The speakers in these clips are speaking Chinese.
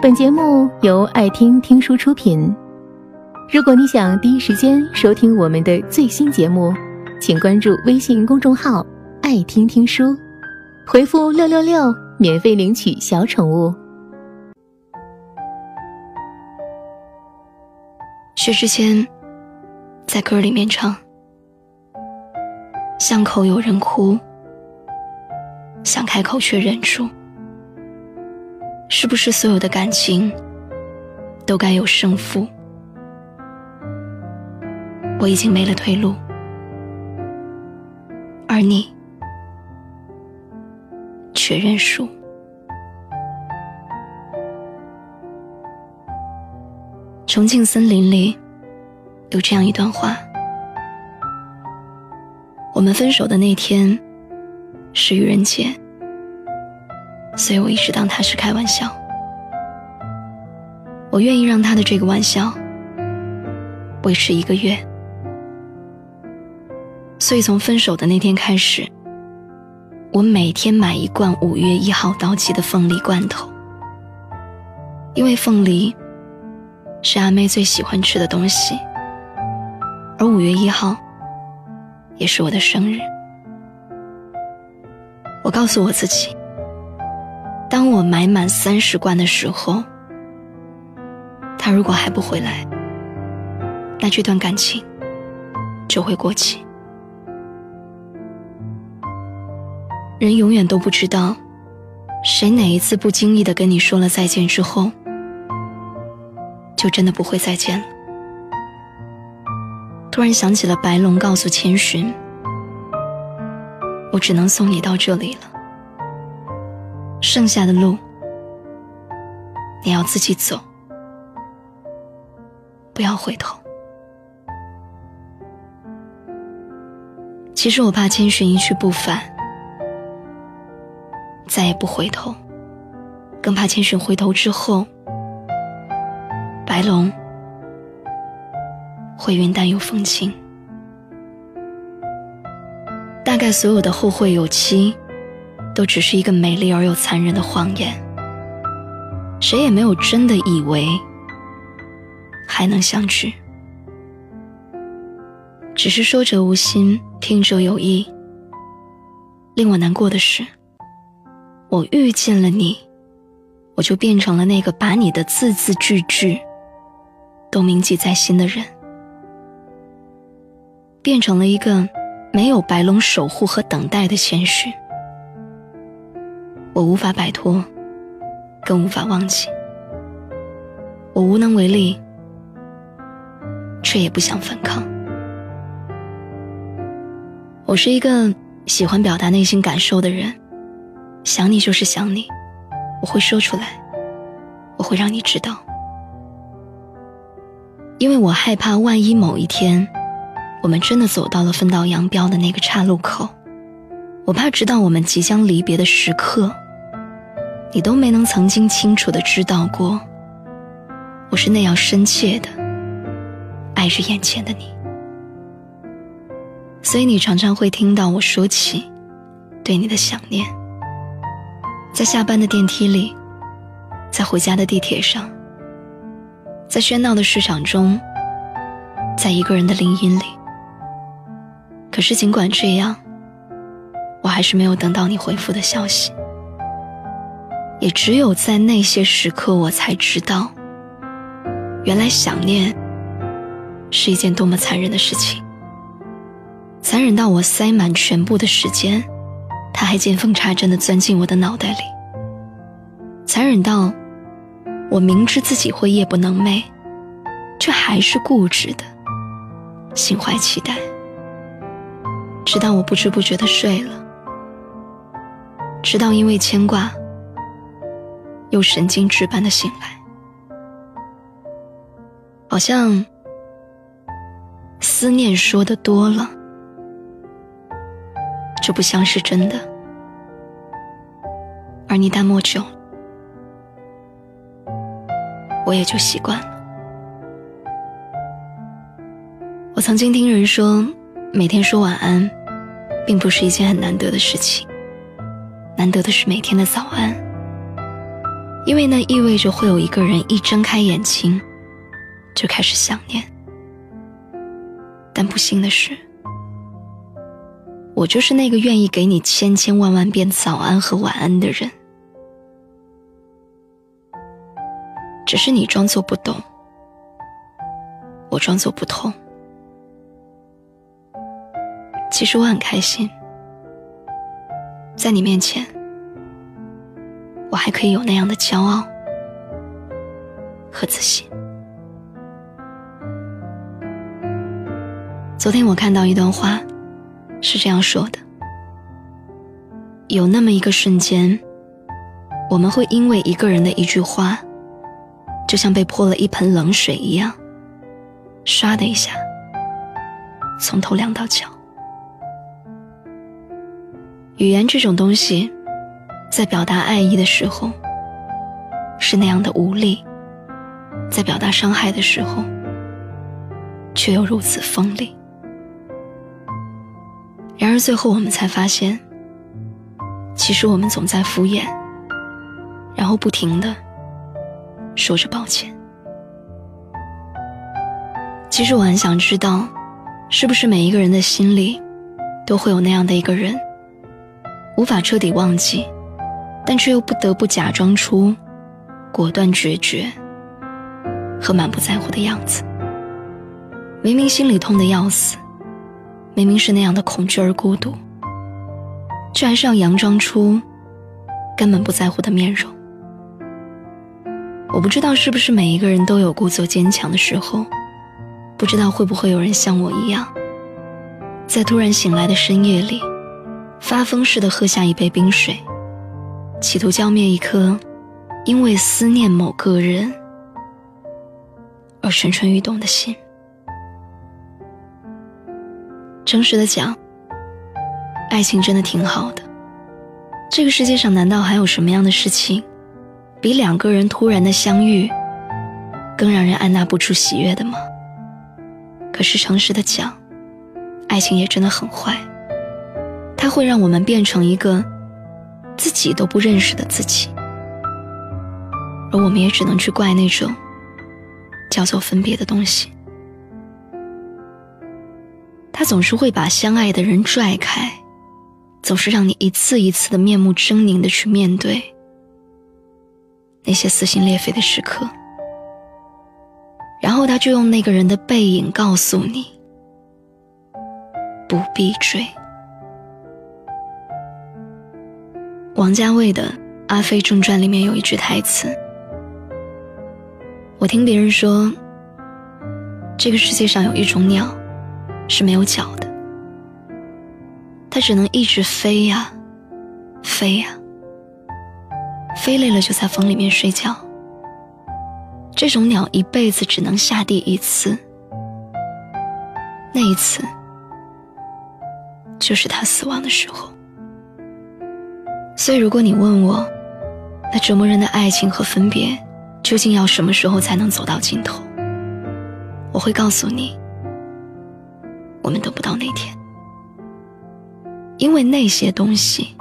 本节目由爱听听书出品。如果你想第一时间收听我们的最新节目，请关注微信公众号“爱听听书”，回复“六六六”免费领取小宠物。薛之谦在歌里面唱：“巷口有人哭，想开口却忍住。”是不是所有的感情都该有胜负？我已经没了退路，而你却认输。重庆森林里有这样一段话：我们分手的那天是愚人节。所以我一直当他是开玩笑，我愿意让他的这个玩笑维持一个月。所以从分手的那天开始，我每天买一罐五月一号到期的凤梨罐头，因为凤梨是阿妹最喜欢吃的东西，而五月一号也是我的生日。我告诉我自己。当我买满三十罐的时候，他如果还不回来，那这段感情就会过期。人永远都不知道，谁哪一次不经意的跟你说了再见之后，就真的不会再见了。突然想起了白龙告诉千寻：“我只能送你到这里了。”剩下的路，你要自己走，不要回头。其实我怕千寻一去不返，再也不回头，更怕千寻回头之后，白龙会云淡又风轻。大概所有的后会有期。都只是一个美丽而又残忍的谎言。谁也没有真的以为还能相聚，只是说者无心，听者有意。令我难过的是，我遇见了你，我就变成了那个把你的字字句句都铭记在心的人，变成了一个没有白龙守护和等待的谦虚。我无法摆脱，更无法忘记。我无能为力，却也不想反抗。我是一个喜欢表达内心感受的人，想你就是想你，我会说出来，我会让你知道，因为我害怕万一某一天，我们真的走到了分道扬镳的那个岔路口，我怕直到我们即将离别的时刻。你都没能曾经清楚的知道过，我是那样深切的爱着眼前的你，所以你常常会听到我说起对你的想念，在下班的电梯里，在回家的地铁上，在喧闹的市场中，在一个人的林荫里。可是尽管这样，我还是没有等到你回复的消息。也只有在那些时刻，我才知道，原来想念是一件多么残忍的事情。残忍到我塞满全部的时间，他还见缝插针地钻进我的脑袋里。残忍到我明知自己会夜不能寐，却还是固执的心怀期待，直到我不知不觉地睡了，直到因为牵挂。又神经质般的醒来，好像思念说的多了，就不像是真的。而你淡漠久了，我也就习惯了。我曾经听人说，每天说晚安，并不是一件很难得的事情，难得的是每天的早安。因为那意味着会有一个人一睁开眼睛，就开始想念。但不幸的是，我就是那个愿意给你千千万万遍早安和晚安的人，只是你装作不懂，我装作不痛。其实我很开心，在你面前，还可以有那样的骄傲和自信。昨天我看到一段话，是这样说的：有那么一个瞬间，我们会因为一个人的一句话，就像被泼了一盆冷水一样，唰的一下，从头凉到脚。语言这种东西，在表达爱意的时候，是那样的无力；在表达伤害的时候，却又如此锋利。然而最后，我们才发现，其实我们总在敷衍，然后不停的说着抱歉。其实我很想知道，是不是每一个人的心里，都会有那样的一个人。无法彻底忘记，但却又不得不假装出果断决绝和满不在乎的样子。明明心里痛得要死，明明是那样的恐惧而孤独，却还是要佯装出根本不在乎的面容。我不知道是不是每一个人都有故作坚强的时候，不知道会不会有人像我一样，在突然醒来的深夜里。发疯似的喝下一杯冰水，企图浇灭一颗因为思念某个人而蠢蠢欲动的心。诚实的讲，爱情真的挺好的。这个世界上难道还有什么样的事情，比两个人突然的相遇更让人按捺不住喜悦的吗？可是诚实的讲，爱情也真的很坏。它会让我们变成一个自己都不认识的自己，而我们也只能去怪那种叫做分别的东西。他总是会把相爱的人拽开，总是让你一次一次的面目狰狞的去面对那些撕心裂肺的时刻，然后他就用那个人的背影告诉你不必追。王家卫的《阿飞正传》里面有一句台词，我听别人说，这个世界上有一种鸟是没有脚的，它只能一直飞呀，飞呀，飞累了就在风里面睡觉。这种鸟一辈子只能下地一次，那一次就是它死亡的时候。所以，如果你问我，那折磨人的爱情和分别，究竟要什么时候才能走到尽头？我会告诉你，我们等不到那天，因为那些东西，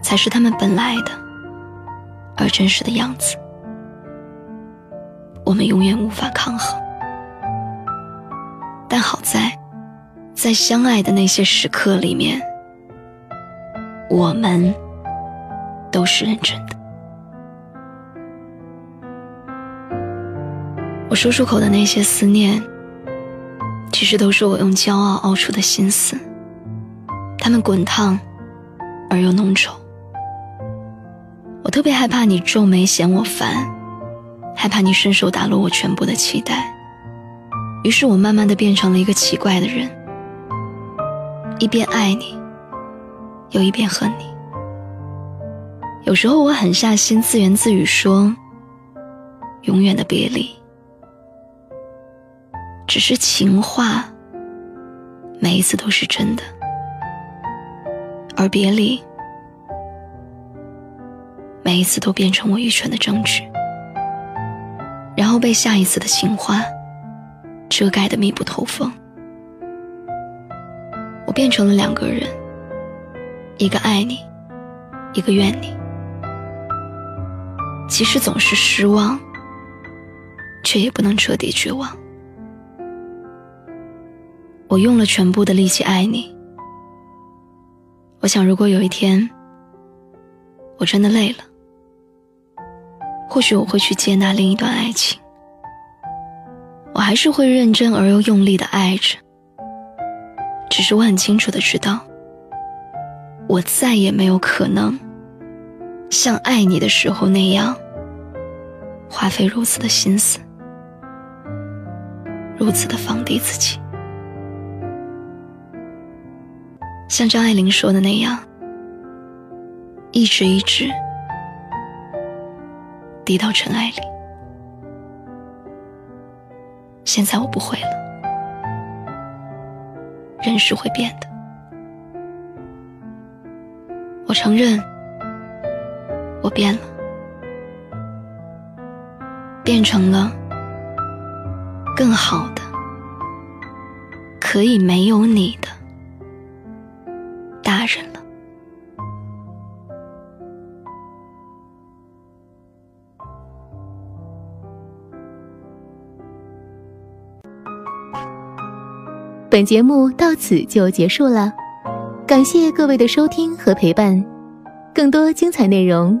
才是他们本来的，而真实的样子，我们永远无法抗衡。但好在，在相爱的那些时刻里面。我们都是认真的。我说出口的那些思念，其实都是我用骄傲熬出的心思。它们滚烫而又浓稠。我特别害怕你皱眉嫌我烦，害怕你伸手打落我全部的期待。于是我慢慢的变成了一个奇怪的人，一边爱你。又一边恨你，有时候我狠下心自言自语说：“永远的别离，只是情话，每一次都是真的，而别离，每一次都变成我愚蠢的争执，然后被下一次的情话遮盖的密不透风。我变成了两个人。”一个爱你，一个怨你。即使总是失望，却也不能彻底绝望。我用了全部的力气爱你。我想，如果有一天我真的累了，或许我会去接纳另一段爱情。我还是会认真而又用力的爱着，只是我很清楚的知道，我再也没有可能像爱你的时候那样，花费如此的心思，如此的放低自己。像张爱玲说的那样，一直一直滴到尘埃里。现在我不会了，人是会变的。我承认，我变了，变成了更好的，可以没有你的。大人了。本节目到此就结束了，感谢各位的收听和陪伴。更多精彩内容，